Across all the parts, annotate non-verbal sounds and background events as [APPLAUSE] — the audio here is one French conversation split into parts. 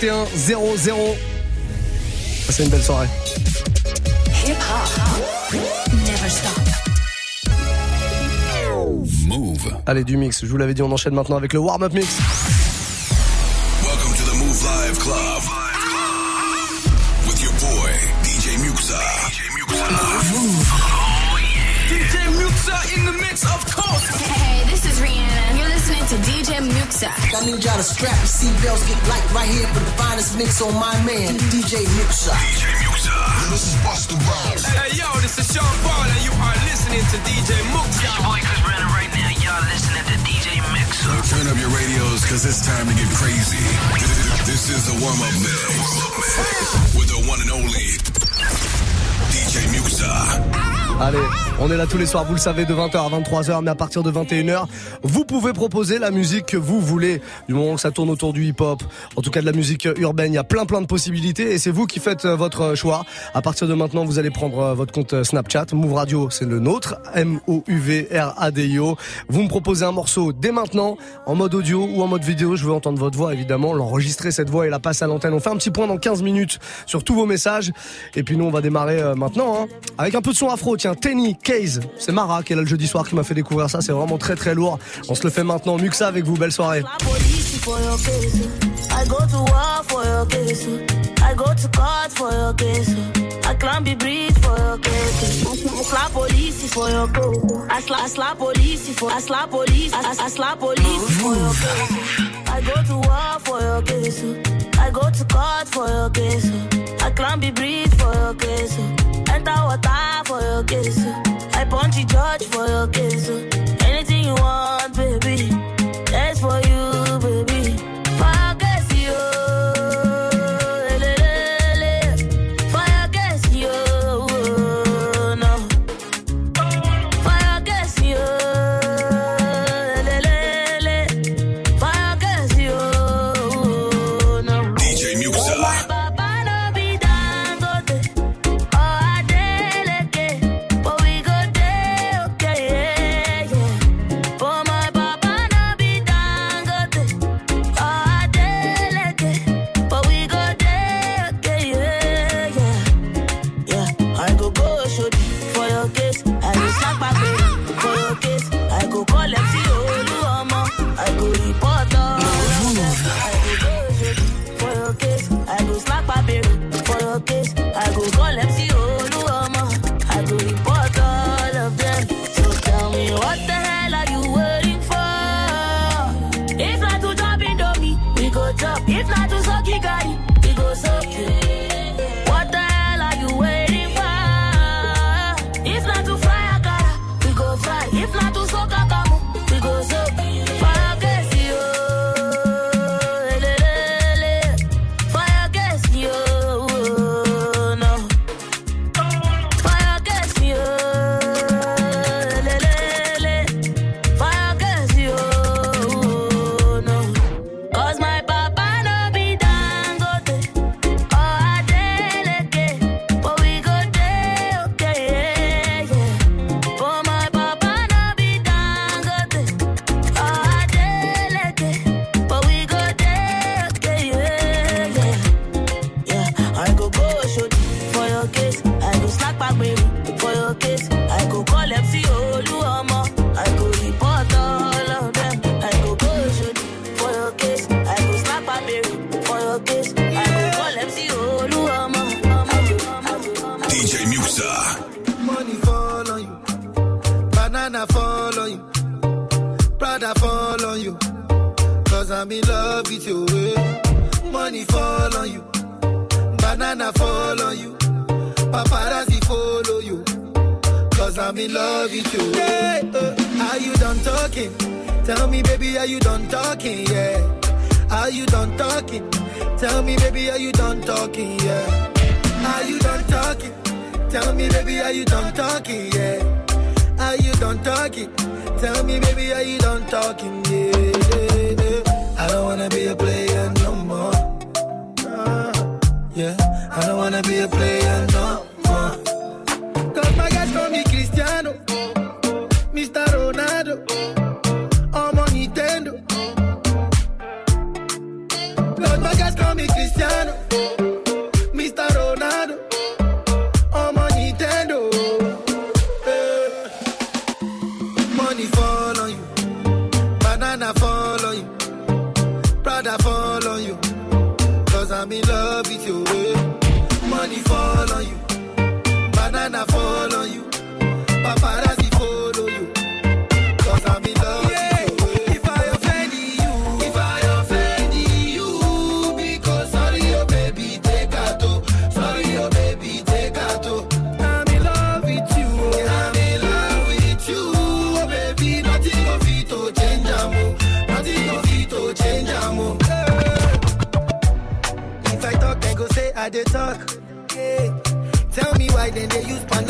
21 00. Passez une belle soirée. Hip -hop. Never stop. Move. Allez, du mix. Je vous l'avais dit, on enchaîne maintenant avec le warm-up mix. DJ I need y'all to strap your seatbelts, get light right here for the finest mix on my man, DJ Muxa. DJ Muxa. This is Busta Rhymes. Hey, yo, this is Sean Paul, and you are listening to DJ Muxa. It's your boy Chris Brennan right now. Y'all listening to DJ Muxa. Turn up your radios, cause it's time to get crazy. This is the warm-up mix. With the one and only DJ Muxa. Allez, on est là tous les soirs, vous le savez, de 20h à 23h, mais à partir de 21h, vous pouvez proposer la musique que vous voulez. Du moment que ça tourne autour du hip-hop, en tout cas de la musique urbaine, il y a plein plein de possibilités et c'est vous qui faites euh, votre choix. À partir de maintenant, vous allez prendre euh, votre compte euh, Snapchat. Move Radio, c'est le nôtre. M-O-U-V-R-A-D-I-O. Vous me proposez un morceau dès maintenant, en mode audio ou en mode vidéo. Je veux entendre votre voix, évidemment, l'enregistrer cette voix et la passer à l'antenne. On fait un petit point dans 15 minutes sur tous vos messages. Et puis nous, on va démarrer maintenant, hein, avec un peu de son afro, tiens. Tenny C'est Mara qui est là le jeudi soir qui m'a fait découvrir ça. C'est vraiment très très lourd. On se le fait maintenant. Muxa avec vous. Belle soirée. I punch the judge for your case. Anything you want,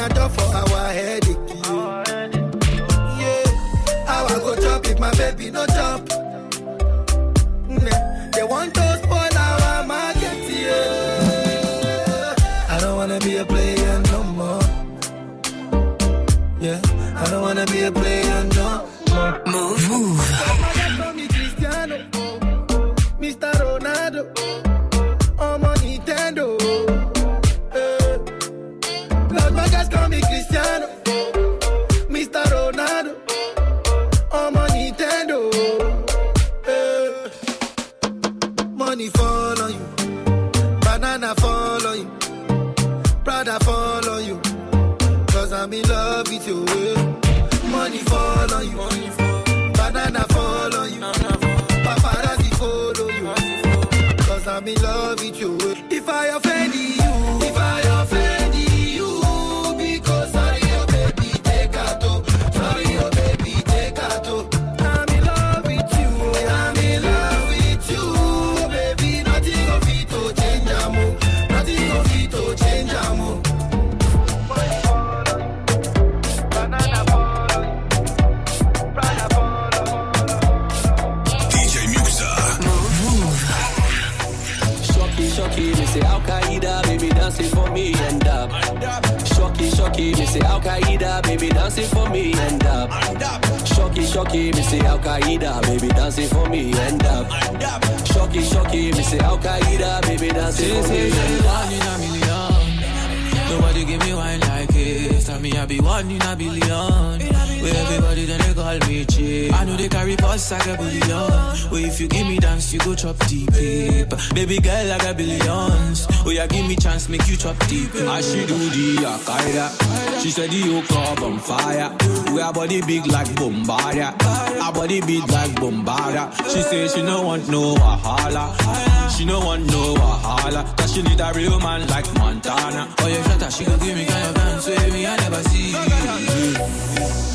done for our head. Dancing for me and up. Shocky, shocky, me Al Qaeda, baby dancing for me end up. Shocky, shocky, me Al Qaeda, baby dancing for me. One in a million. Nobody give me wine like this. Tell me I be one in a billion. Where everybody then they call me cheap. I know they carry pots like a billion. Where if you give me dance, you go chop deep. Baby girl, I got billions. Oh yeah, give me chance, make you chop deep. I she do the Akaida. She said the yoke up on fire. We our body big like Bombardia. Our body big like Bombardia. She say she no want no wahala. She no want no wahala. Cause she need a real man like Montana. Oh yeah, shut up, she gon' give me kind of dance with me, I never see.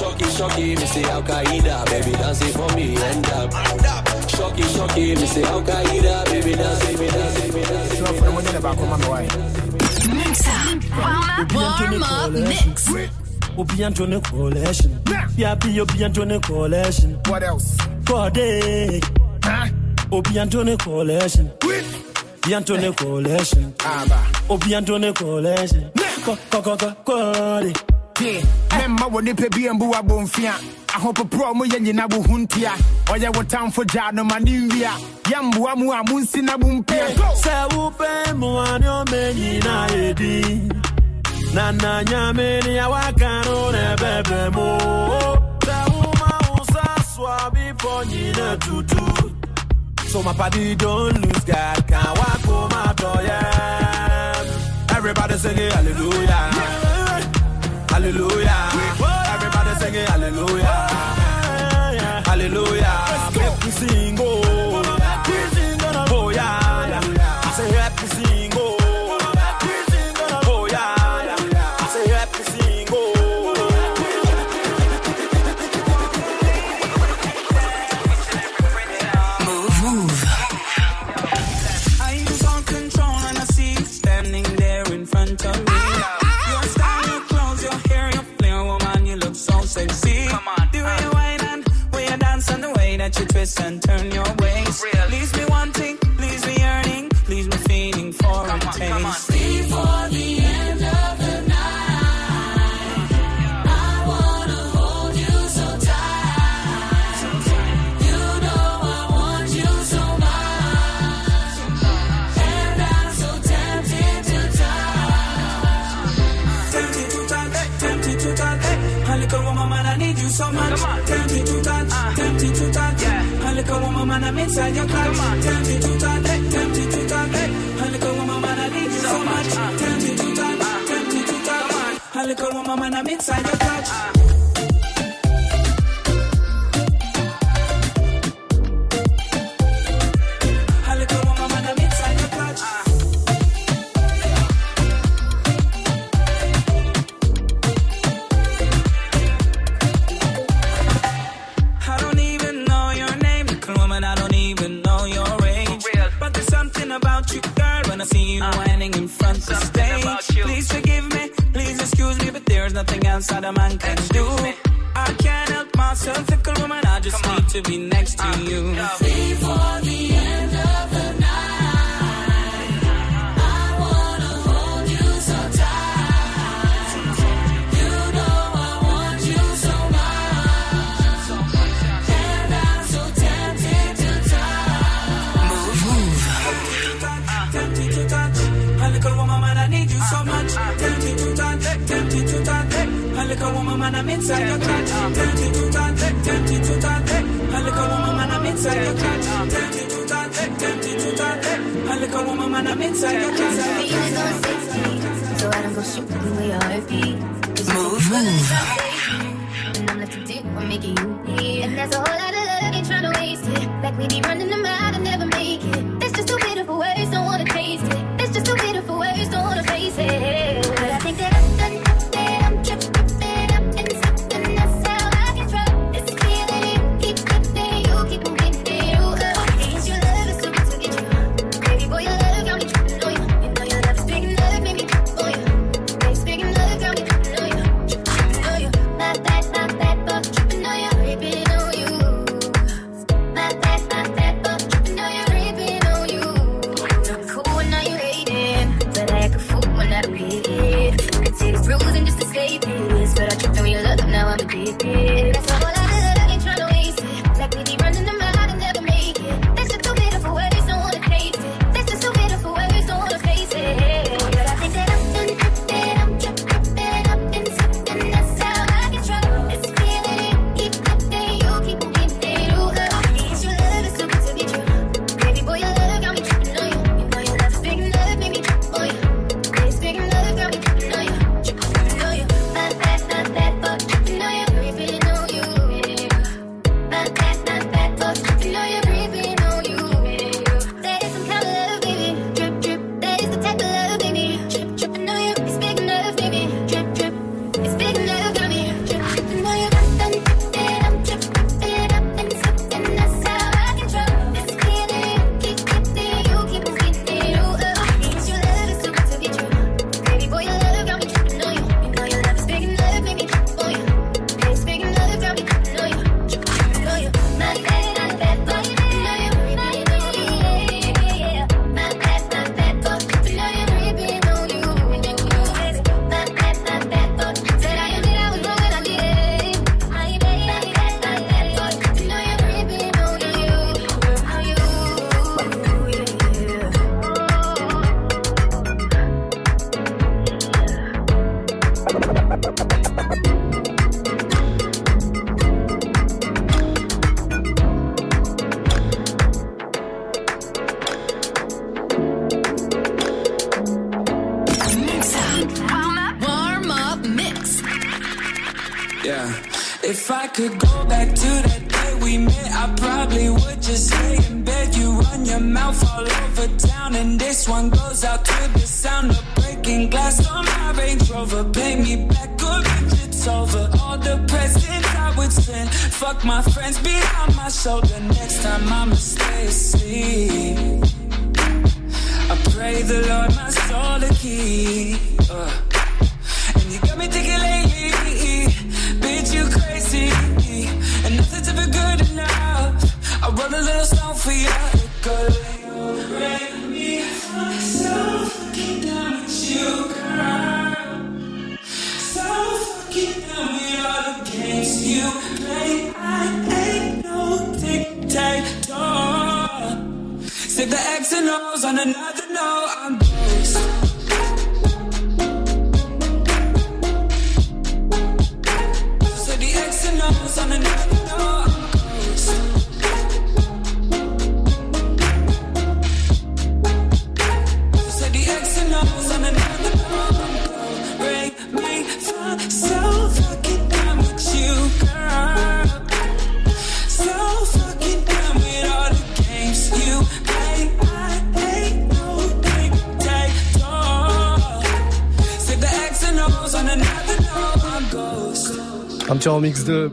Shocky, shocky, me say Al Qaeda, baby dance it for me, end up. Shocky, shocky, me say Al Qaeda, baby dance it, me dance it, me dance it. Sure, for the money, never come on my way. Mix warm up, mix. Obian Tony Coalition. Yeah, be Obian Tony Coalition. What else? Body. Huh? Obian Tony Coalition. Obian Tony Coalition. Abba. Obian Tony Coalition. Coco, coco, coco, coco. Corday. Yeah. Memma wɔ nipa bi mbu abɔmfia ahopoporɔ mo yɛ nyina wo ho ntia ɔyɛ wo tamfo gyaa no ma ne nwia yɛmboa mu a monsi na mompia Sɛ wopɛ mmoa ne ɔma nyinaa yɛ din na na nyame ne awaka no na ɛbɛbrɛ mu sɛ woma wo sa so a bepɔ nyina tutu so my party don't lose God can walk home after yeah everybody singing hallelujah hallelujah. Everybody singing hallelujah. Hallelujah. Make we sing oh. Oh yeah. I say happy sing and turn your man, I'm inside your clutch. Tempt you too to tempt you too tight. Honey, call my man, I need you so much. Tempt you too tight, tempt you too tight. Honey, call my man, I'm inside your clutch. mistake. Please forgive me, please excuse me, but there's nothing else that a man can excuse do. Me. I can't help myself, fickle woman. I just need to be next uh, to you. Free for the. woman, I'm inside your clutch. Tempted to turn, tempted to turn. A woman, I'm inside your clutch. Tempted to turn, tempted to turn. A woman, I'm inside your clutch. So I don't go shooting with your heartbeat. Move, move. And I'm looking deep, I'm making you need. And there's a whole lot of love I ain't trying to waste it. Like we be running them out and never make it. That's just too bitter for words, don't wanna taste it. That's just too bitter for words, don't wanna face it. friends behind my shoulder next time I'm asleep. I pray the Lord my soul to keep. Uh, and you got me thinking lately, bitch, you crazy. And nothing's ever good enough. I wrote a little song for you. Go lay me myself, down with you. The X and O's on another note. I'm Un petit remix de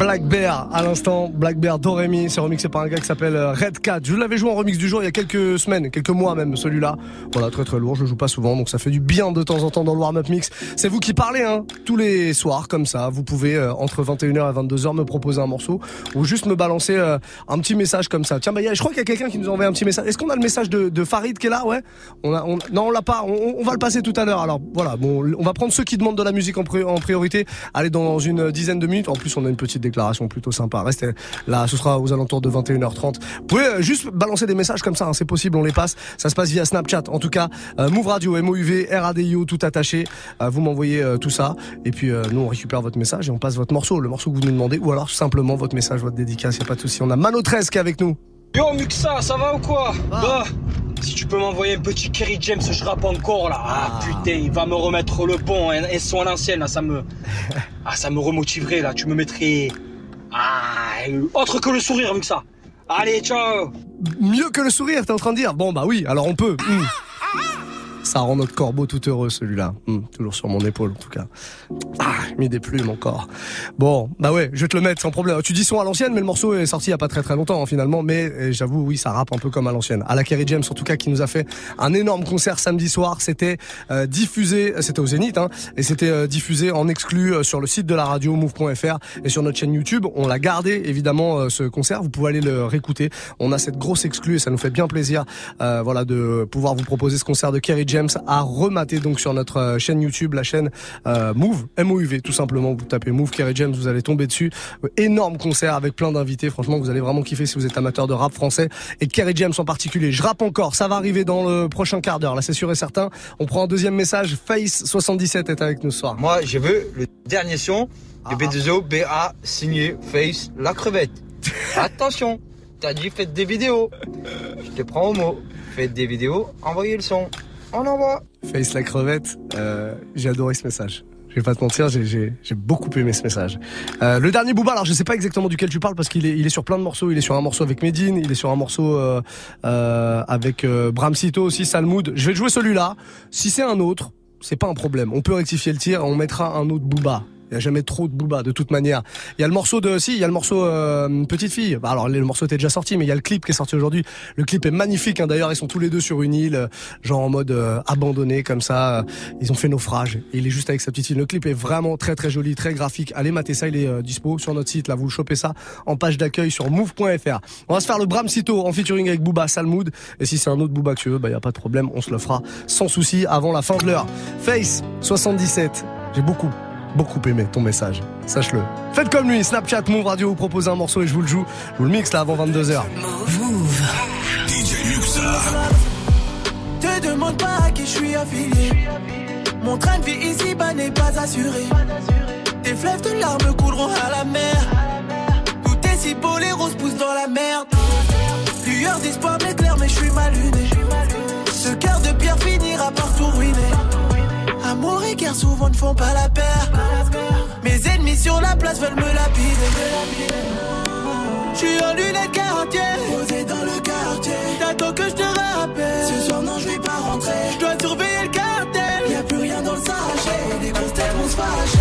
Black Bear à l'instant, Black Bear Doremi, c'est remixé par un gars qui s'appelle euh, Red Cat. Je l'avais joué en remix du jour il y a quelques semaines, quelques mois même, celui-là. Voilà, très très lourd, je joue pas souvent, donc ça fait du bien de temps en temps dans le warm-up mix. C'est vous qui parlez, hein, tous les soirs, comme ça. Vous pouvez, euh, entre 21h et 22h, me proposer un morceau, ou juste me balancer euh, un petit message comme ça. Tiens, bah, je crois qu'il y a quelqu'un qui nous a envoyé un petit message. Est-ce qu'on a le message de, Farid qui est là, ouais Non, on l'a pas, on, va le passer tout à l'heure. Alors voilà, bon, on va prendre ceux qui demandent de la musique en priorité. Allez, dans une dizaine de minutes. En plus, on a une petite déclaration plutôt sympa. Restez là, ce sera aux alentours de 21h30. Vous pouvez euh, juste balancer des messages comme ça, hein, c'est possible, on les passe. Ça se passe via Snapchat. En tout cas, euh, Move Radio, M-O-U-V, R-A-D-I-O, tout attaché. Euh, vous m'envoyez euh, tout ça. Et puis, nous, on récupère votre message et on passe votre morceau, le morceau que vous nous demandez. Ou alors, simplement, votre message, votre dédicace, y a pas de souci. On a Mano 13 qui est avec nous. Yo Muxa, ça va ou quoi? Bah, si tu peux m'envoyer un petit Kerry James, je rappe encore là. Ah, putain, il va me remettre le bon et son à l'ancienne là, ça me, [LAUGHS] ah ça me remotiverait là. Tu me mettrais, ah, autre que le sourire Muxa. Allez, ciao. Mieux que le sourire, t'es en train de dire Bon, bah oui, alors on peut. Hmm. Ça rend notre corbeau tout heureux, celui-là. Hmm, toujours sur mon épaule, en tout cas. Ah, mis des plumes encore. Bon, bah ouais, je vais te le mettre sans problème. Tu dis son à l'ancienne, mais le morceau est sorti il y a pas très très longtemps, hein, finalement. Mais euh, j'avoue, oui, ça rappe un peu comme à l'ancienne. À la Kerry James, en tout cas, qui nous a fait un énorme concert samedi soir. C'était euh, diffusé, c'était au Zénith, hein, et c'était euh, diffusé en exclu euh, sur le site de la radio move.fr et sur notre chaîne YouTube. On l'a gardé, évidemment, euh, ce concert. Vous pouvez aller le réécouter. On a cette grosse exclue et ça nous fait bien plaisir, euh, voilà, de pouvoir vous proposer ce concert de Kerry James à remater donc sur notre euh, chaîne YouTube, la chaîne euh, Move, M-O-U-V, tout simplement. Vous tapez Move Kerry James, vous allez tomber dessus. Énorme concert avec plein d'invités. Franchement, vous allez vraiment kiffer si vous êtes amateur de rap français et Kerry James en particulier. Je rappe encore. Ça va arriver dans le prochain quart d'heure. Là, c'est sûr et certain. On prend un deuxième message. Face 77 est avec nous ce soir. Moi, je veux le dernier son de B2O, BA, signé Face, la crevette. [LAUGHS] Attention, t'as dit faites des vidéos. Je te prends au mot. Faites des vidéos, envoyez le son. On envoie. Face la crevette, euh, j'ai adoré ce message. Je vais pas te mentir, j'ai- beaucoup aimé ce message. Euh, le dernier Booba, alors je sais pas exactement duquel tu parles parce qu'il est, sur plein de morceaux. Il est sur un morceau avec Medine, il est sur un morceau euh, avec euh, Bram Sito aussi, Salmoud. Je vais jouer celui-là. Si c'est un autre, c'est pas un problème. On peut rectifier le tir, on mettra un autre Booba. Il y a jamais trop de Booba de toute manière. Il y a le morceau de si, il y a le morceau euh, Petite fille. Bah, alors le morceau était déjà sorti, mais il y a le clip qui est sorti aujourd'hui. Le clip est magnifique. Hein, D'ailleurs, ils sont tous les deux sur une île, euh, genre en mode euh, abandonné comme ça. Ils ont fait naufrage. Et il est juste avec sa petite fille. Le clip est vraiment très très joli, très graphique. Allez mater ça, il est euh, dispo sur notre site. Là, vous chopez ça en page d'accueil sur move.fr. On va se faire le Bram Sito en featuring avec Booba Salmoud. Et si c'est un autre Booba que tu veux, bah y a pas de problème, on se le fera sans souci avant la fin de l'heure. Face 77. J'ai beaucoup beaucoup aimé ton message. Sache-le. Faites comme lui, Snapchat, Move Radio, vous propose un morceau et je vous le joue. Je vous le mixe là avant 22h. DJ Muxa. Te demande pas à qui je suis affilié. Mon train de vie ici bas n'est pas assuré. Tes fleuves de larmes couleront à la mer. Tout est si beau, les roses poussent dans la merde. Lueur d'espoir m'éclaire, mais je suis mal luné. Ce cœur de pierre finira par tout ruiner. Amour et souvent ne font pas la paire. Mes ennemis sur la place veulent me lapider. Je suis en lunettes quartier, posé dans le quartier. T'attends que je te rappelle. Ce soir, non, je vais pas rentrer. Je dois surveiller le cartel. Y a plus rien dans le sachet. Les grosses têtes vont se fâcher.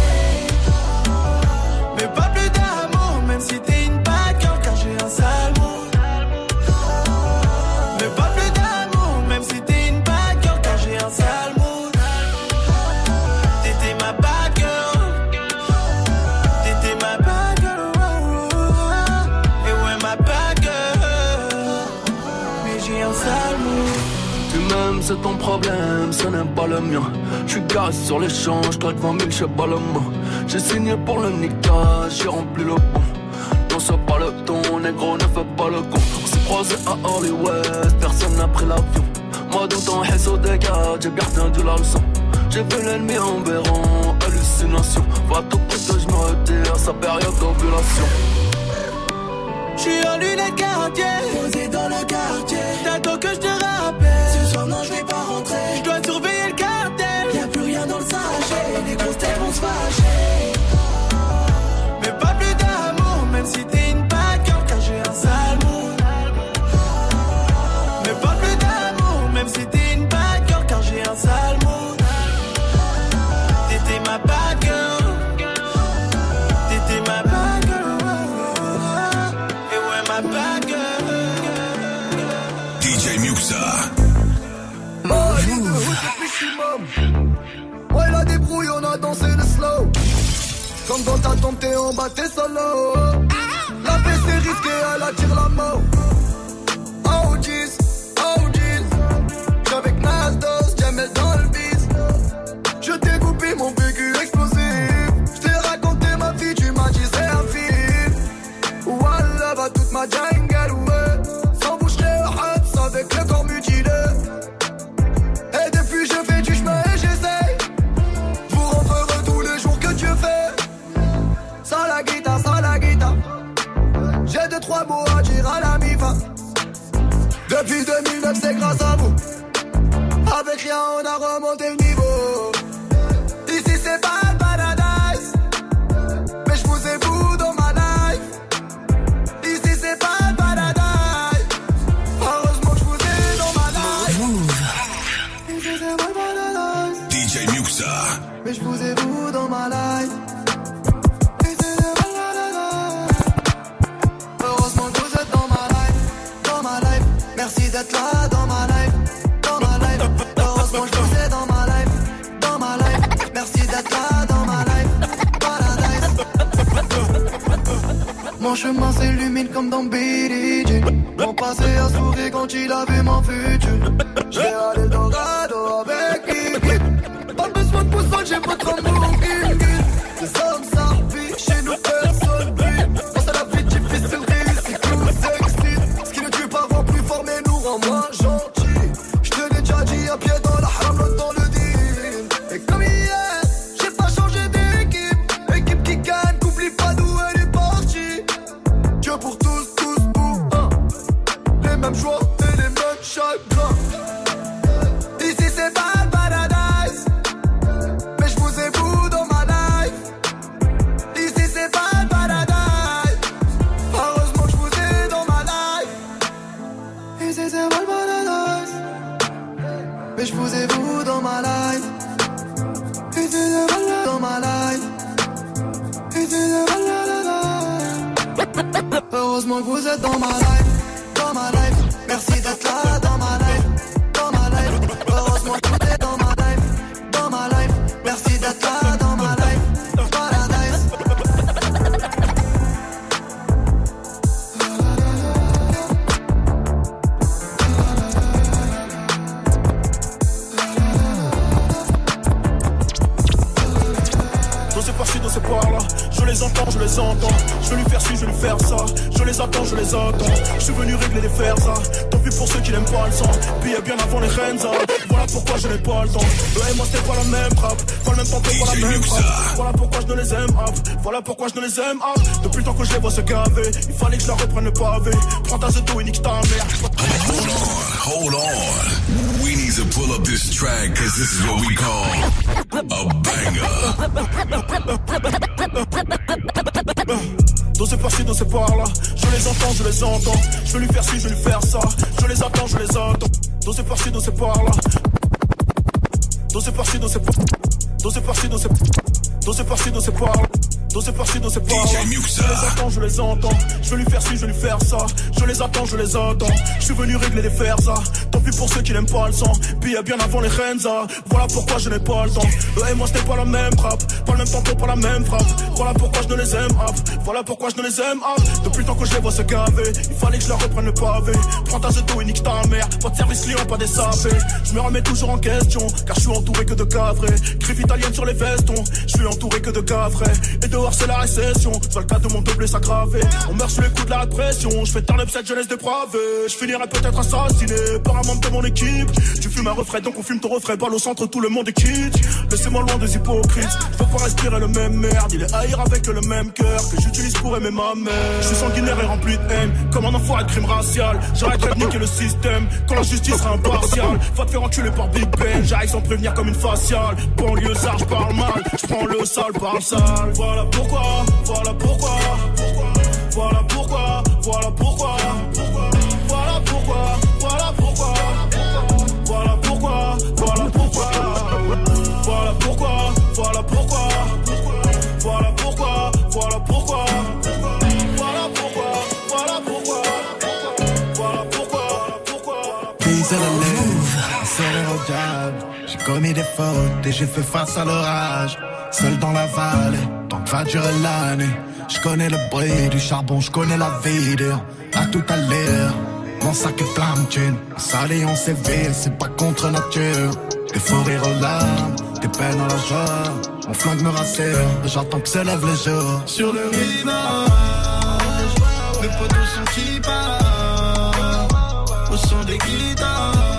Problème, ce n'est pas le mien. Je suis garé sur l'échange, claque 20 000 chez Baloma. J'ai signé pour le nickage, j'ai rempli le pont. Non, c'est pas le ton, négro, ne fais pas le con. On s'est croisé à Hollywood, personne n'a pris l'avion. Moi, dans ton réseau des j'ai bien retenu la leçon. J'ai vu l'ennemi en béron, hallucination. Va tout prix que je me retire, sa période d'ovulation. J'suis en lunettes quartier, posé dans le quartier. T'attends que je te rappelle. Je vais pas rentrer. Comme dans ta tombe, t'es en bas, solo. La paix, c'est risqué, elle attire la mort. Comme dans Billie Jean. Mon passé a souri quand il a vu mon futur. Je vais aller dans Dorado avec Kiki. Pas besoin de pousson, j'ai votre amour guil, pourquoi je n'ai pas le temps. Eux et moi, c'était pas la même trappe. Pas le même temps, pas la même frappe. Voilà pourquoi je ne les aime up. Voilà pourquoi je ne les aime up. Depuis le temps que je les vois se gaver, il fallait que je la reprenne le pavé. Prends ta zeto et nique ta mère. Hold on, hold on. We need to pull up this track because this is what we call a banger. Dans ces par-ci, dans ces par-là, je les entends, je les entends. Je vais lui faire ci, je vais lui faire ça. Je les attends, je les attends. Dans ces par-ci, dans ces par-là. Dans ces par-ci, dans par Dans ces par-ci, dans ces Dans ces par-ci, dans ces par Dosé par-ci, dosé par-là. Je les attends, je les entends. Je veux lui faire ci, je veux lui faire ça. Je les attends, je les attends. Je suis venu régler les fers, ça. Tant pis pour ceux qui n'aiment pas le sang. Puis bien avant les Renza. Voilà pourquoi je n'ai pas le temps. Eux et moi, c'était pas la même frappe. Pas le même tempo, pas la même frappe. Voilà pourquoi je ne les aime, hop. Voilà pourquoi je ne les aime, hop. Depuis le temps que je les vois se gaver. Il fallait que je leur reprenne le pavé. Prends ta zeto et nique ta mère. Pas de service client, pas des sapés. Je me remets toujours en question. Car je suis entouré que de cavrés. Griffe italienne sur les vestons. Je suis entouré que de cavrés. Et c'est la récession. Soit le cas de mon doublé s'aggraver. On meurt sous les coups de la répression. Je fais turn up cette jeunesse dépravée. Je finirai peut-être assassiné par un membre de mon équipe. Tu fumes un refrain, donc on fume ton refrain. Balle au centre, tout le monde est quitte. Laissez-moi loin des hypocrites. Je veux pas respirer le même merde. Il est haïr avec le même cœur que j'utilise pour aimer ma mère. Je suis sanguinaire et rempli de haine. Comme un enfoiré de crime racial. J'arrête de niquer le système. Quand la justice sera impartiale. Va te faire enculer par Big Ben. J'arrive sans prévenir comme une faciale. Banlieue, ça, je parle mal. Je prends le sale par le sale. Voilà pourquoi, voilà pourquoi. Voilà pourquoi, voilà pourquoi. Voilà pourquoi, voilà pourquoi. Voilà pourquoi, voilà pourquoi. Voilà pourquoi, voilà pourquoi. Voilà pourquoi, voilà pourquoi. Voilà pourquoi, voilà pourquoi. Voilà pourquoi, voilà pourquoi. Prise à la lèvre, serré au diable. J'ai commis des fautes et j'ai fait face à l'orage. Seul dans la vallée, tant que va durer l'année. Je connais le bruit du charbon, je connais la vie dur. À tout à l'heure, mon sac est plein de thunes. Salé, on séville, c'est pas contre nature. Des faux rires aux des peines à la joie. Mon flingue me rassure, j'attends que se lève le jour. Sur le rivage, mes potos sont qui partent Au son des guitares,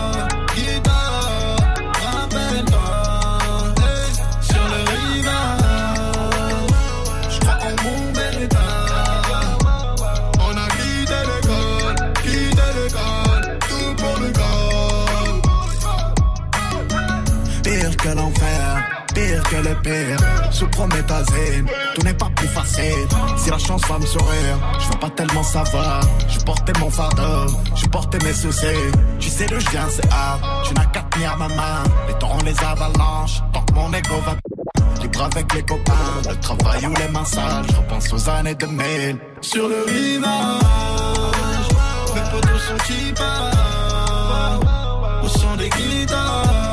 que le pire. Sous prométhazine, tout n'est pas plus facile. Si la chance va me sourire, je veux pas tellement savoir. Je portais mon fardeau, je portais mes soucis. Tu sais d'où je viens, c'est hard. Tu n'as qu'à tenir ma main. Les torrents, les avalanches, tant que mon ego va. Libre avec les copains, le travail ou les mains sales. Je repense aux années 2000. Sur le rivage, mes potos sont qui partent Au son des guitares,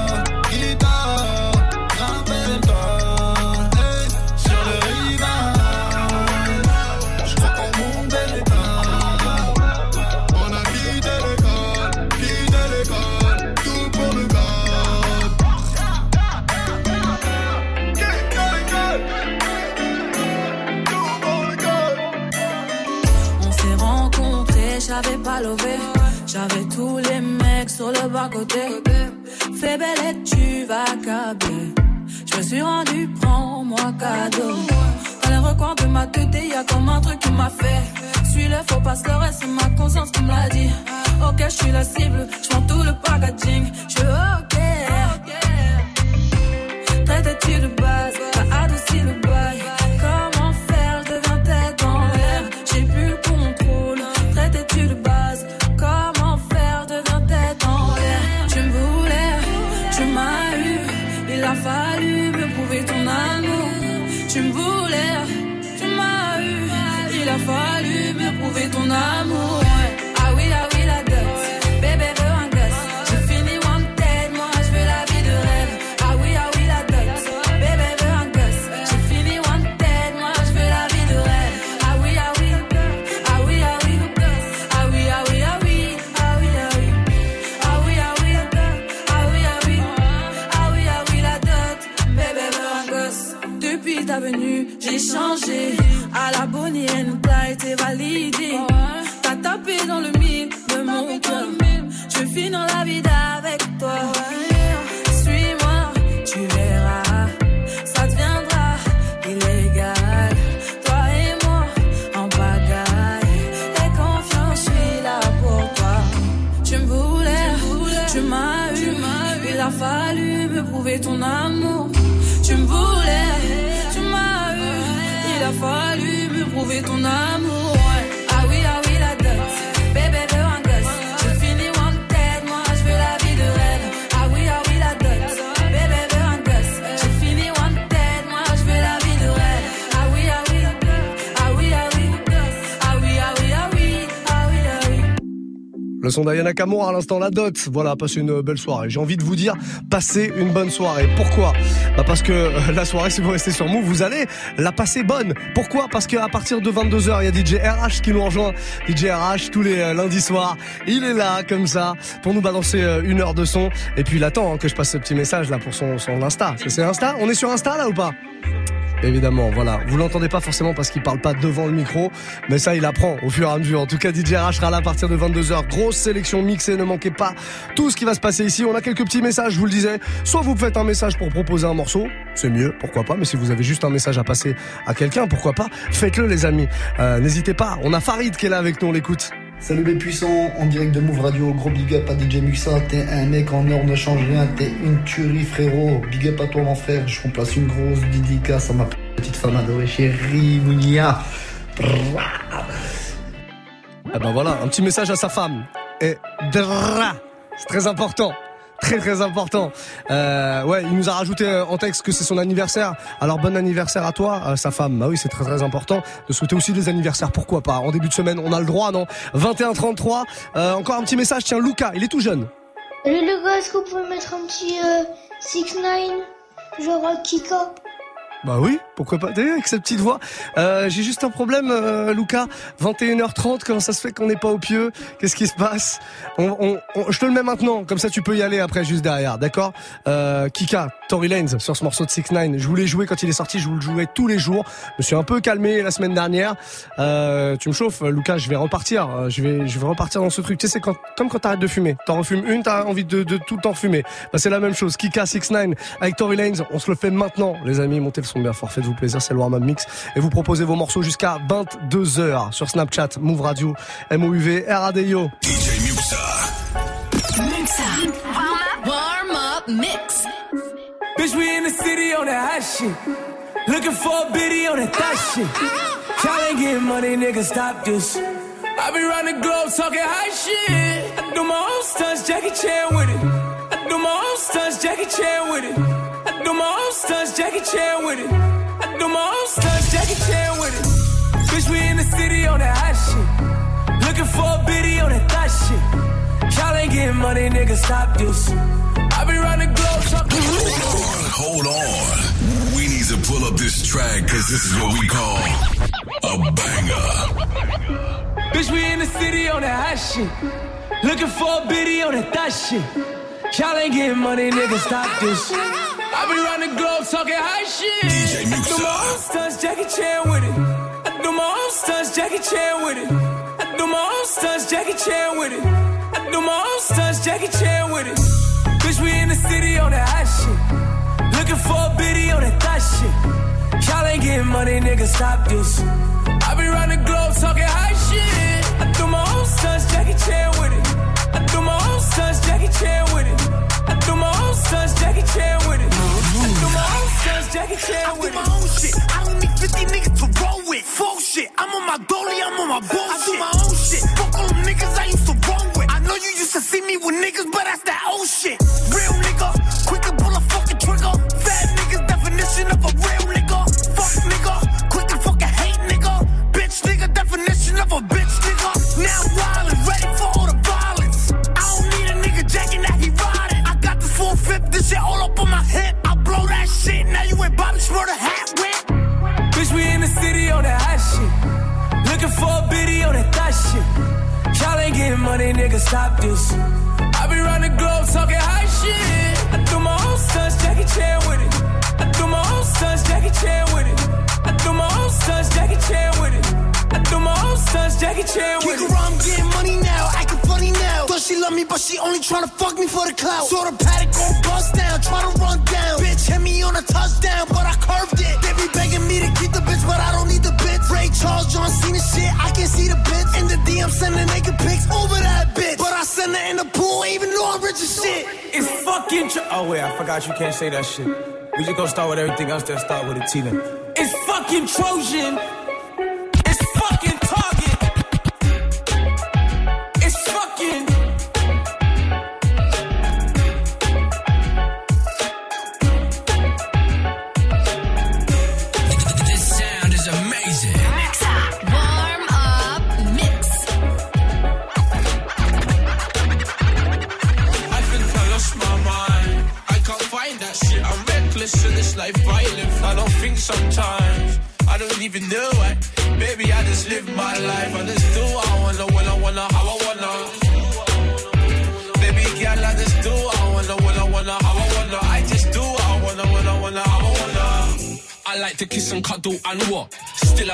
J'avais tous les mecs sur le bas côté. Fais belle et tu vas câbler. Je me suis rendu, prends-moi cadeau. Dans les recoins de ma tête, y a comme un truc qui m'a fait. Suis le faux pasteur et c'est ma conscience qui me l'a dit. Ok, je suis la cible, je tout le packaging. Je ok. j'ai changé. À la Bonnie and t'as été validé. T'as tapé dans le mille de mon cœur. Je finis dans la vie avec toi. Suis-moi, tu verras, ça deviendra illégal. Toi et moi, en bagaille. Et confiance, je suis là pour toi. Tu me voulais, tu m'as eu, il a fallu me prouver ton amour. Prouver ton amour. Le son d'Ayana Nakamura à l'instant, la dot. Voilà, passez une belle soirée. J'ai envie de vous dire, passez une bonne soirée. Pourquoi? Bah Parce que euh, la soirée, si vous restez sur Move, vous allez la passer bonne. Pourquoi? Parce qu'à partir de 22h, il y a DJ RH qui nous rejoint. DJ RH, tous les euh, lundis soirs, il est là, comme ça, pour nous balancer euh, une heure de son. Et puis il attend hein, que je passe ce petit message là pour son, son Insta. C'est Insta? On est sur Insta là ou pas? Évidemment, voilà. Vous l'entendez pas forcément parce qu'il parle pas devant le micro, mais ça, il apprend au fur et à mesure. En tout cas, DJ RH sera là à partir de 22h. Grosse sélection mixée, ne manquez pas tout ce qui va se passer ici. On a quelques petits messages, je vous le disais. Soit vous faites un message pour proposer un morceau, c'est mieux, pourquoi pas. Mais si vous avez juste un message à passer à quelqu'un, pourquoi pas, faites-le les amis. Euh, N'hésitez pas. On a Farid qui est là avec nous, on l'écoute. Salut les puissants, en direct de Move Radio, gros big up à DJ Muxa, t'es un mec en or, ne change rien, t'es une tuerie frérot, big up à toi mon frère, je remplace une grosse dédicace à ma petite femme adorée chérie Mounia. Ah ben voilà, un petit message à sa femme. Et c'est très important. Très très important. Euh, ouais, il nous a rajouté euh, en texte que c'est son anniversaire. Alors bon anniversaire à toi, à sa femme. Bah oui, c'est très très important de souhaiter aussi des anniversaires. Pourquoi pas? En début de semaine, on a le droit, non? 21-33. Euh, encore un petit message. Tiens, Lucas, il est tout jeune. Salut est-ce que vous pouvez mettre un petit 6 9 genre euh, Kika Bah oui, pourquoi pas avec sa petite voix. Euh, J'ai juste un problème, euh, Lucas. 21h30, comment ça se fait qu'on n'est pas au pieu? Qu'est-ce qui se passe? On, on- on- Je te le mets maintenant, comme ça tu peux y aller après, juste derrière, d'accord? Euh, Kika, Tory Lanez, sur ce morceau de 6 9 Je voulais jouer quand il est sorti, je vous le jouais tous les jours. Je me suis un peu calmé la semaine dernière. Euh, tu me chauffes, Lucas, je vais repartir. Euh, Je vais, je vais repartir dans ce truc. Tu sais, c'est quand, comme quand t'arrêtes de fumer. T'en refumes une, t'as envie de, de tout le temps fumer. Bah, c'est la même chose. Kika 6 9 avec Tory Lanez, on se le fait maintenant, les amis. Montez le son bien fort, faites-vous plaisir, c'est le warm-up mix. Et vous proposez vos morceaux jusqu'à 22h sur Snapchat, Move Radio, MOUV, RADIO. Warm up mix. Bitch, we in the city on that hot shit. Looking for a biddy on that thot shit. Y'all ain't getting money, nigga, stop this. I be round the globe talking high shit. I do my own stunts, Jackie Chan with it. I do my own stunts, Jackie Chan with it. Do my own stunts, Jackie Chan with it. I do my own stunts, Jackie Chan with it. Bitch, we in the city on that hot shit. Looking for a biddy on that thot shit. Y'all ain't getting money, nigga, stop this. I be round the globe talking. Hold on. We need to pull up this track because this is what we call a banger. Bitch, we in the city on that hot shit. Looking for a biddy on that thot shit. Y'all ain't getting money, nigga, stop this. I be round the globe talking high shit. DJ I do my own stunts, Jackie Chan with it. I do my own stunts, Jackie Chan with it. I do my own stunts, Jackie Chan with it. I do my own stunts, Jackie Chan with it. Bitch, we in the city on that hot shit. Looking for a biddy on that thot shit. Y'all ain't getting money, nigga, stop this. I be round the globe talking high shit. I do my own stunts, Jackie Chan with it. I do my own stunts, Jackie Chan with it. I do my own stunts, Jackie Chan with it. I do my own stunts, Jackie Chan with it. I do my own shit. I don't need 50 niggas to roll with. Full shit. I'm on my dolly, I'm on my bullshit. I do my own shit. Fuck all them niggas I used to roll with. I know you used to see me with niggas, but that's that old shit. Real nigga, you ain't Bobby hat with. Bitch, we in the city on that hot shit. Looking for a biddy on that thot shit. Y'all ain't getting money, nigga, stop this. I be round the globe talking high shit. I do my own stunts, Jackie Chan with it. I do my own stunts, Jackie Chan with it. I do my own stunts, Jackie Chan with it. I do my own stunts, Jackie Chan with Kick it. around, I'm getting money now, acting funny now. Thought she love me, but she only tryna fuck me for the clout. Saw the paddock go bust down, tryna run down. Bitch hit me on a touchdown, but I curved it. They be begging me to keep the bitch, but I don't need the bitch. Ray Charles, John Cena shit, I can see the bitch. In the DM, sending naked pics over that bitch. But I send her in the pool, even though I'm rich as shit. It's fucking. Tr- oh wait, I forgot you can't say that shit. We just gonna start with everything else. Then start with a T then. It's fucking Trojan.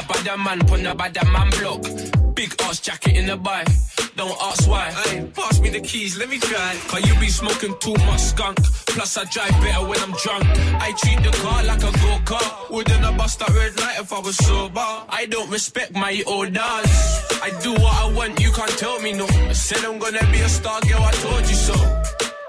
Still a bad man, pon a bad man block. Big ass jacket in the bike. Don't ask why. Hey, pass me the keys, let me try. Cause you be smoking too much skunk. Plus I drive better when I'm drunk. I treat the car like a go-kart. Wouldn't have bust that red light if I was sober. I don't respect my orders. I do what I want, you can't tell me no. I said I'm gonna be a star, girl, I told you so.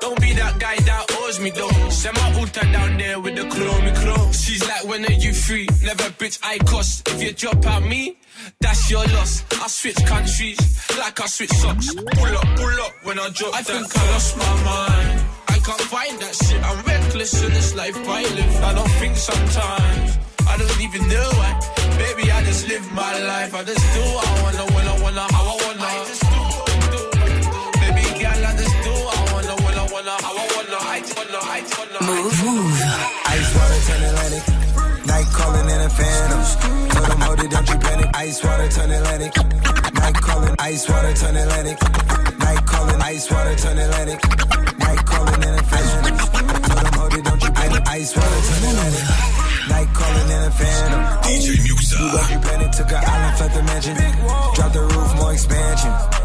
Don't be that guy that owes me though. Send my ulta down there with the chrome chrome. She's like, when are you free? Never bitch I cost. If you drop out me, that's your loss. I switch countries like I switch socks. Pull up, pull up when I drop I think I lost my mind. I can't find that shit. I'm reckless in this life I live. I don't think sometimes. I don't even know why. Baby, I just live my life. I just do what I wanna, when I wanna, how I wanna. Calling in a phantom. Told them, hold it, don't you panic. Ice water turn Atlantic. Night calling, ice water turn Atlantic. Night calling, ice water turn Atlantic. Night calling in a phantom. Told them, hold it, don't you panic. Ice water turn Atlantic. Night calling in a phantom. DJ Muxa. You panic. Took an island, left the mansion. Drop the roof, more expansion.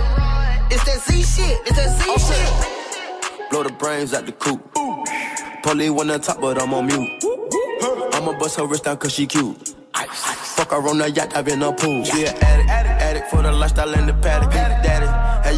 It's that Z shit. It's that Z oh, shit. Blow the brains out the coop. Polly wanna top, but I'm on mute. I'ma bust her wrist down cause she cute. Fuck her on the yacht, I've been a pool. She an addict, addict for the lifestyle and the paddock.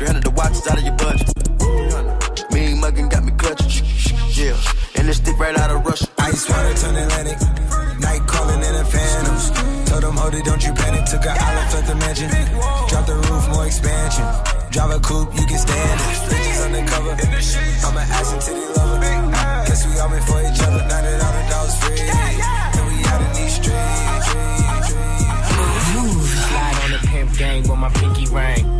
300 the watch is out of your budget. Mean muggin' got me clutching. Yeah. And this stick right out of Russia. Ice water turn Atlantic. Night calling in a phantom. Told them, hold it, don't you panic. Took an island, left the mansion. Drop the roof, more expansion. Drive a coupe, you can stand it. Bitches undercover. I'm an ass and titty lover. Guess we all meant for each other. Now that all the dogs free. And we out in these streets. Slide on the pimp gang with my pinky ring.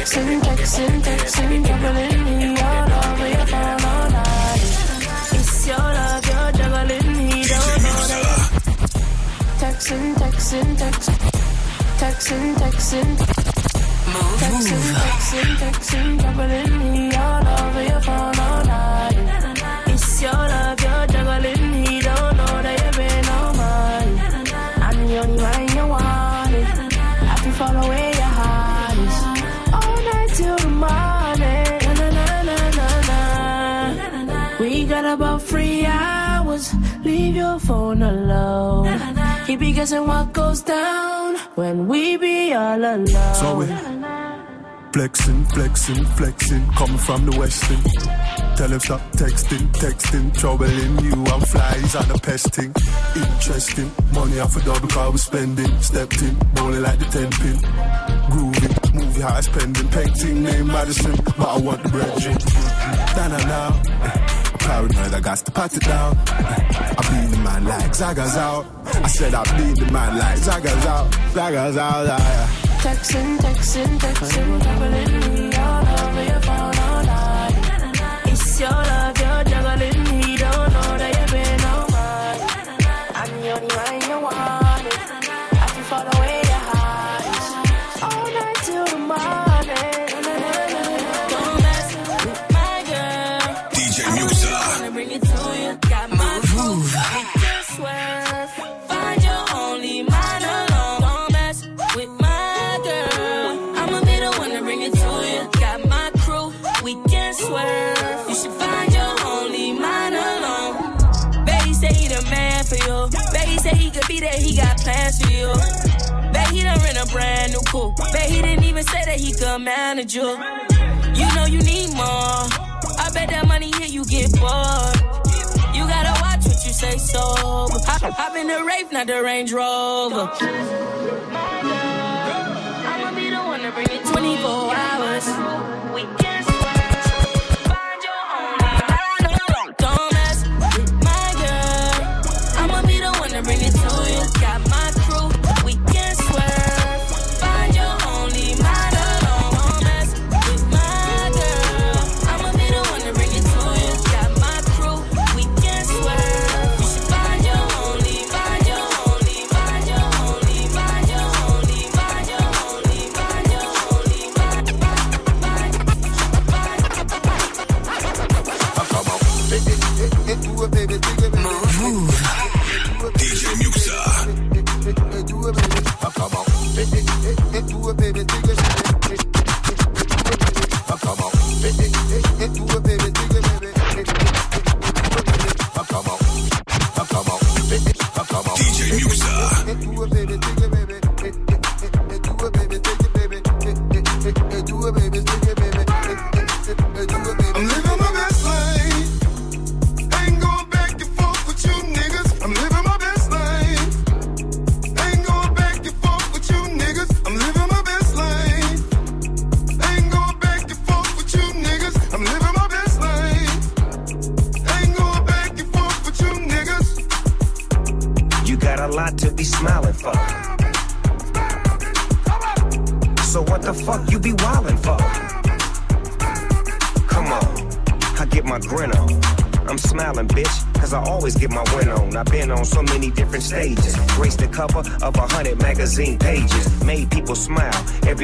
Texting, texting, juggling me all over your phone all night. It's your love, you're juggling me, don't know that. Texting, texting, texting, texting, texting. Texting, texting, texting, juggling me all over your phone all night. Leave your phone alone. He be guessing what goes down when we be all alone. So we flexing, flexing, flexing, coming from the western. Tell him stop texting, texting, troubling you. I'm flies on a pesting. Interesting, money off a double car we spending. Stepped in, bowling like the 10 pin. Movie high spending. Painting name Madison, but I want the brethren. Nah, nah, nah. Paranoid, I got to pat it down. I beat the man like Zaga's out. I said I beat the man like Zaga's out. Zaga's out, yeah. Texting, texting, texting, juggling me all over your phone all night. It's your love, brand new coupe. Bet he didn't even say that he could manage you. You know you need more. I bet that money hit you get bored. You gotta watch what you say so. Hop, hop in the Wraith, not the Range Rover. I'ma be the one to bring it 24 hours. We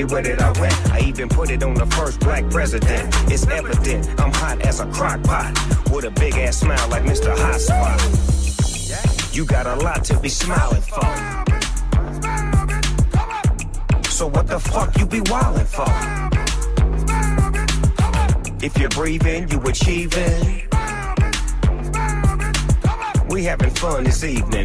everywhere that I went. I even put it on the first black president. It's evident I'm hot as a crock pot. With a big ass smile like Mr. Hot Spot. You got a lot to be smiling for. So what the fuck you be wildin' for? If you're breathing, you achieving. We having fun this evening,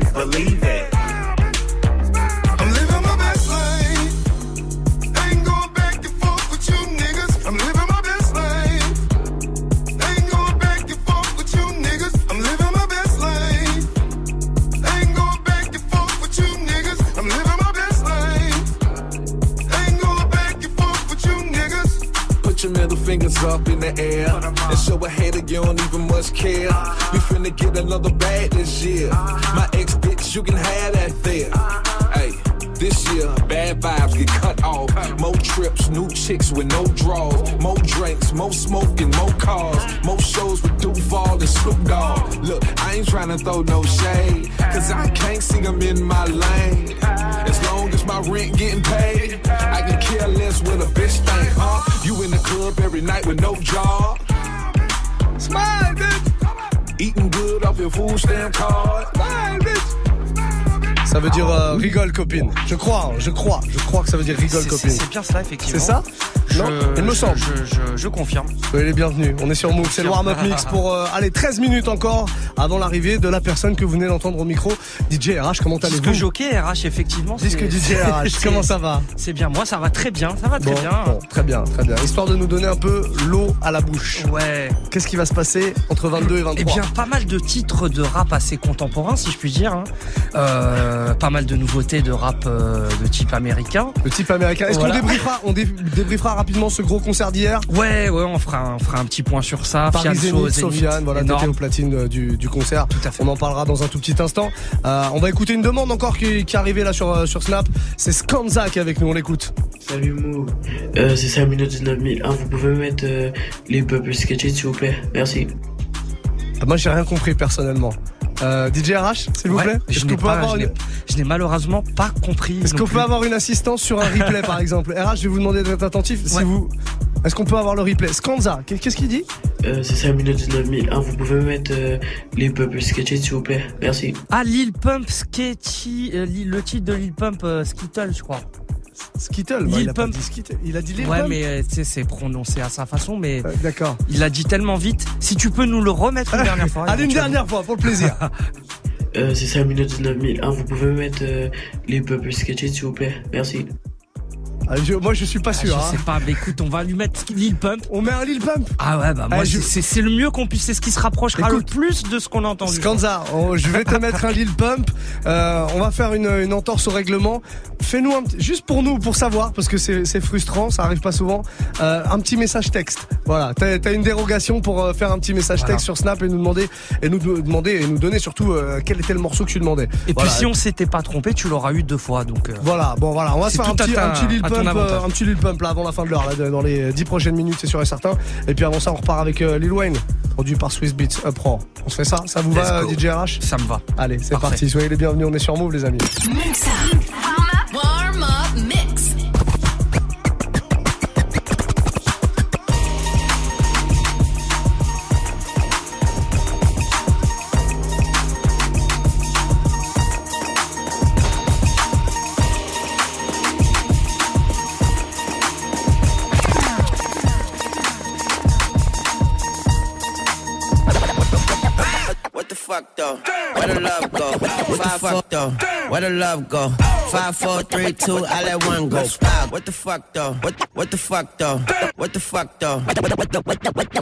fingers up in the air and show a hater you don't even much care. We finna get another bag this year. My ex bitch, you can have that there. This year bad vibes get cut off. More trips, new chicks with no draws. More drinks, more smoking, more cars. More shows with Duval and Snoop Dogg. Look, I ain't trying to throw no shade, cause I can't see them in my lane. As long as my rent getting paid, I can care less what a bitch think, huh? You in the club every night with no job. Smile, bitch. Eating good off your food stamp card. Smile, bitch. Ça veut dire euh, rigole copine. Je crois, hein, je crois, je crois que ça veut dire rigole copine. C'est bien cela, effectivement. C'est ça? Non, Je- il me semble. Je, je- je confirme. Soyez les bienvenus. On est sur Move. C'est le warm-up mix pour euh, allez 13 minutes encore avant l'arrivée de la personne que vous venez d'entendre au micro. DJ RH, comment Disque allez-vous jockey RH, effectivement. Disque DJ RH, [LAUGHS] comment ça va C'est bien. Moi, ça va très bien. Ça va très Bon, bien. bon, très bien, très bien. Histoire de nous donner un peu l'eau à la bouche. Ouais. Qu'est-ce qui va se passer entre 22 et 23 Eh bien, pas mal de titres de rap assez contemporains, si je puis dire. hein. Euh, pas mal de nouveautés de rap euh, de type américain. Le type américain. Est-ce Voilà. qu'on débriefera, on dé- débriefera rapidement ce gros concert d'hier Ouais, ouais, on fera, un- on fera un petit point sur ça. Paris Fianso, Zénith, Zénith, Sofiane, voilà, t'étais au platine euh, du, du concert. On en parlera dans un tout petit instant. Euh, on va écouter une demande encore qui, qui est arrivée là sur, euh, sur Snap. C'est Skanza qui est avec nous, on l'écoute. Salut Mou, euh, c'est Samino 19001, vous pouvez mettre euh, les peuples sketchés s'il vous plaît, merci. Ah, Moi j'ai rien compris personnellement. Euh, DJ RH, s'il vous Ouais, plaît je Est-ce n'ai qu'on peut pas- avoir je une- n'ai- je n'ai malheureusement pas compris. Est-ce qu'on plus. peut avoir une assistance sur un replay par [LAUGHS] exemple RH, je vais vous demander d'être attentif. Si vous, est-ce qu'on peut avoir le replay Skanza, qu'est- qu'est-ce qu'il dit Euh, c'est Samino 19001, vous pouvez mettre euh, les peuples sketchés s'il vous plaît, merci. Ah, Lil Pump, Sketchy, euh, Lil- le titre de Lil Pump, euh, Skittle, je crois. Skittle, bah, il a pas dit Skittle, il a dit Lil Ouais, Pump. mais euh, tu sais, c'est prononcé à sa façon, mais. D'accord. Il a dit tellement vite. Si tu peux nous le remettre une dernière fois. [LAUGHS] Allez, une éventuellement. dernière fois, pour le plaisir. [LAUGHS] Euh, c'est Samino 19001, vous pouvez mettre euh, les peuples sketchés s'il vous plaît, merci. Ah, je- moi je suis pas sûr. Je hein. sais pas, mais écoute, on va lui mettre Lil Pump. On met un Lil Pump Ah ouais, bah moi, Ah, je- c'est- le mieux qu'on puisse, c'est ce qui se rapprochera Écoute, le plus de ce qu'on a entendu. Skanza, on- je vais te mettre un Lil Pump. Euh, on va faire une, une entorse au règlement. Fais-nous un petit, juste pour nous, pour savoir, parce que c'est c'est frustrant, ça arrive pas souvent. euh, un petit message texte. Voilà, t'as as une dérogation pour euh, faire un petit message Voilà. texte sur Snap et nous demander et nous demander et nous donner surtout euh, quel était le morceau que tu demandais. Et Voilà. puis si on s'était pas trompé, tu l'auras eu deux fois, donc. euh, Voilà, bon voilà, on va se faire un petit, un petit Lil ton Pump, un petit Lil Pump là avant la fin de l'heure, là, dans les 10 prochaines minutes, c'est sûr et certain. Et puis avant ça, on repart avec euh, Lil Wayne, produit par Swiss Beats Up Raw. On se fait ça? Ça vous Let's va, go. DJ RH Ça me va. Allez, c'est parti. Soyez les bienvenus, on est sur Move, les amis. Warm up mix. Five four though. Where the love go? Oh. Five four three two. I let one go. What the fuck though? What what the fuck though? What the fuck though? What the, what the, what the, what the, what the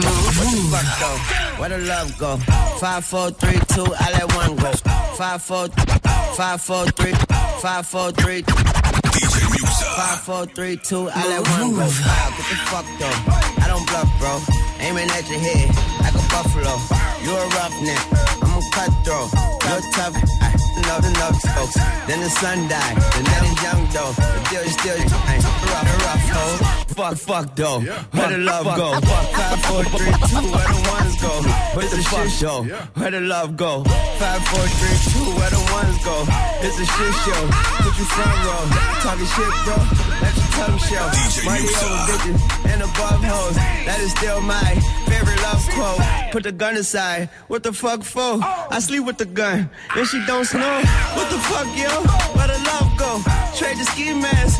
fuck though? Where the love go? Five four three two. I let one go. Five four five four three five four three. Five, four, three, two, I let one go. Wow, get the fuck though. I don't bluff, bro. Aiming at your head like a buffalo. You a roughneck, I'm a cutthroat. You're tough, Love love folks. Then the sun died, the night is young though. The deal is still ain't rough, rough, ho. Fuck, fuck though. Where the love go? Five, four, three, two, where the ones go? Where's the shit show? Where the love go? Five, four, three, two, where the ones go? It's a shit show. Put you front row. Talking shit, bro. Let your tongue show. Money over bitches and above hoes. That is still my favorite love quote. Put the gun aside. What the fuck for? I sleep with the gun. And she don't snow. What the fuck, yo? Where the love go? Trade the ski mask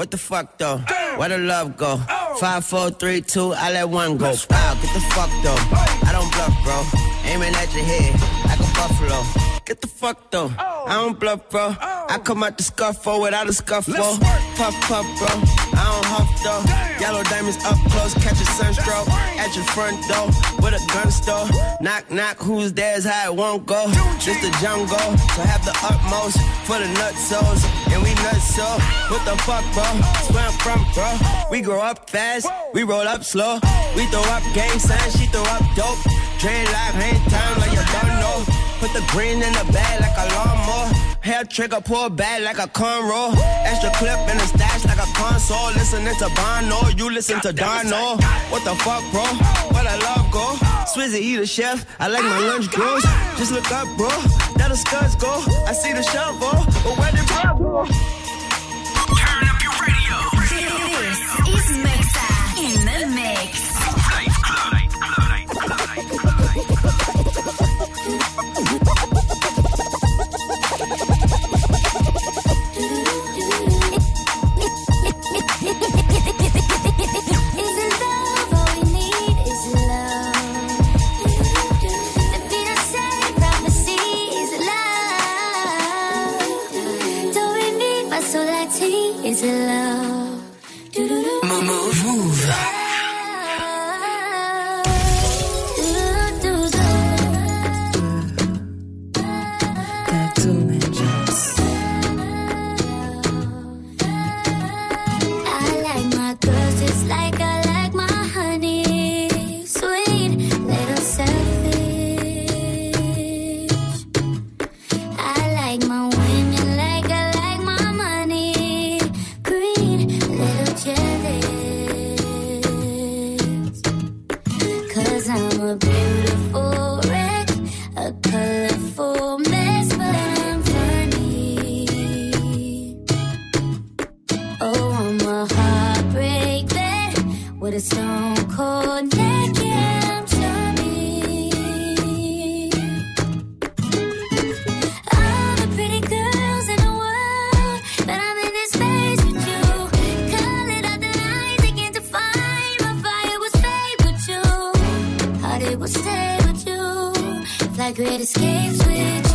What the fuck though? Where the love go? Five, four, three, two, I let one go. Wow, get the fuck though. I don't bluff, bro. Aiming at your head like a buffalo. Get the fuck though. I don't bluff, bro. I come out the scuffle without a scuffle. Puff, puff, bro. I don't huff though. Yellow diamonds up close, catch a sunstroke. At your front door with a gun store. Knock, knock, who's there's how it won't go. Just the jungle, so have the utmost for the nutsos. And we nuts so. What the fuck, bro? That's where I'm from, bro. We grow up fast, we roll up slow. We throw up gang signs, she throw up dope. Dreadlock, hang time like you don't know. Put the green in the bag like a lawnmower. Hair trigger, pull back like a cornrow. Extra clip in the stash like a console. Listening to Bono, you listen to Darno. What the fuck, bro? Where the love go? Swizzy, he the chef. I like my lunch gross. Just look up, bro. That the scuds go. I see the shovel, but where the bro go? Will stay with you. Fly great escapes with you.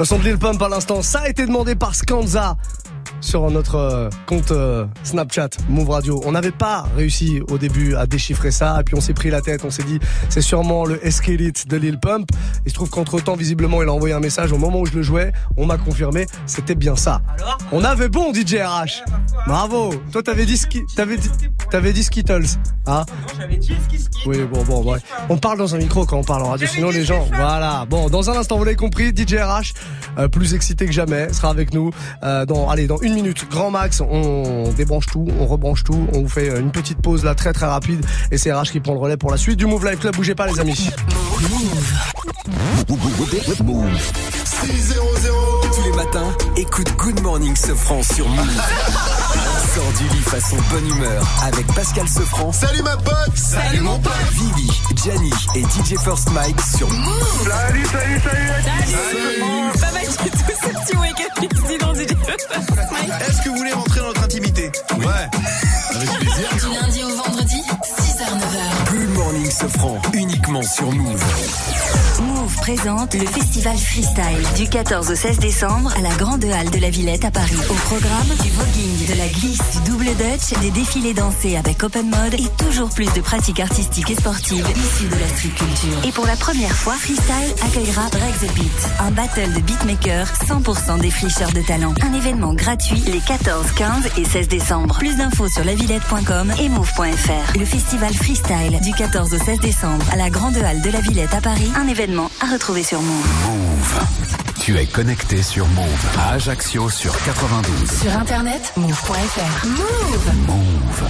Le son de Lil Pump à l'instant, ça a été demandé par Skanza sur notre euh, compte euh, Snapchat Move Radio. On n'avait pas réussi au début à déchiffrer ça et puis on s'est pris la tête, on s'est dit c'est sûrement le Escalate de Lil Pump. Il se trouve qu'entre temps visiblement il a envoyé un message au moment où je le jouais, on m'a confirmé, c'était bien ça. on avait bon DJ RH. Bravo. Toi t'avais dit ski, t'avais dit t'avais dit Skittles, hein? Oui, bon bon ouais. On parle dans un micro quand on parle en radio sinon les gens voilà. Bon, dans un instant vous l'avez compris, DJ RH euh, plus excité que jamais sera avec nous euh, dans allez dans une minute grand max on débranche tout on rebranche tout on vous fait une petite pause là très très rapide et c'est RH qui prend le relais pour la suite du Move Live Club bougez pas les amis Move. 6 Tous les matins, écoute Good Morning Sofran sur Move. [LAUGHS] Sors du lit façon bonne humeur avec Pascal Sofran. Salut ma pote Salut mon pote Vivi, Gianni et DJ First Mike sur Move. Salut, salut, salut du tout ce petit wake-up ici dans DJ Est-ce que vous voulez rentrer dans notre intimité? Ouais. Avec plaisir. Du lundi au vendredi, 6h-9h. Morning Sofran, uniquement sur Move. Move présente le festival freestyle du 14 au 16 décembre à la Grande Halle de la Villette à Paris. Au programme, du voguing, de la glisse, du double dutch, des défilés dansés avec open mode et toujours plus de pratiques artistiques et sportives issues de la street culture. Et pour la première fois, Freestyle accueillera Break the Beat, un battle de beatmakers 100% des fricheurs de talent. Un événement gratuit les 14, 15 et 16 décembre. Plus d'infos sur lavillette.com et move.fr. Le festival freestyle du 14 au 16 décembre à la Grande Halle de la Villette à Paris. Un événement à retrouver sur Move. Move. Tu es connecté sur Move à Ajaccio sur 92. Sur internet, move.fr. Move Move.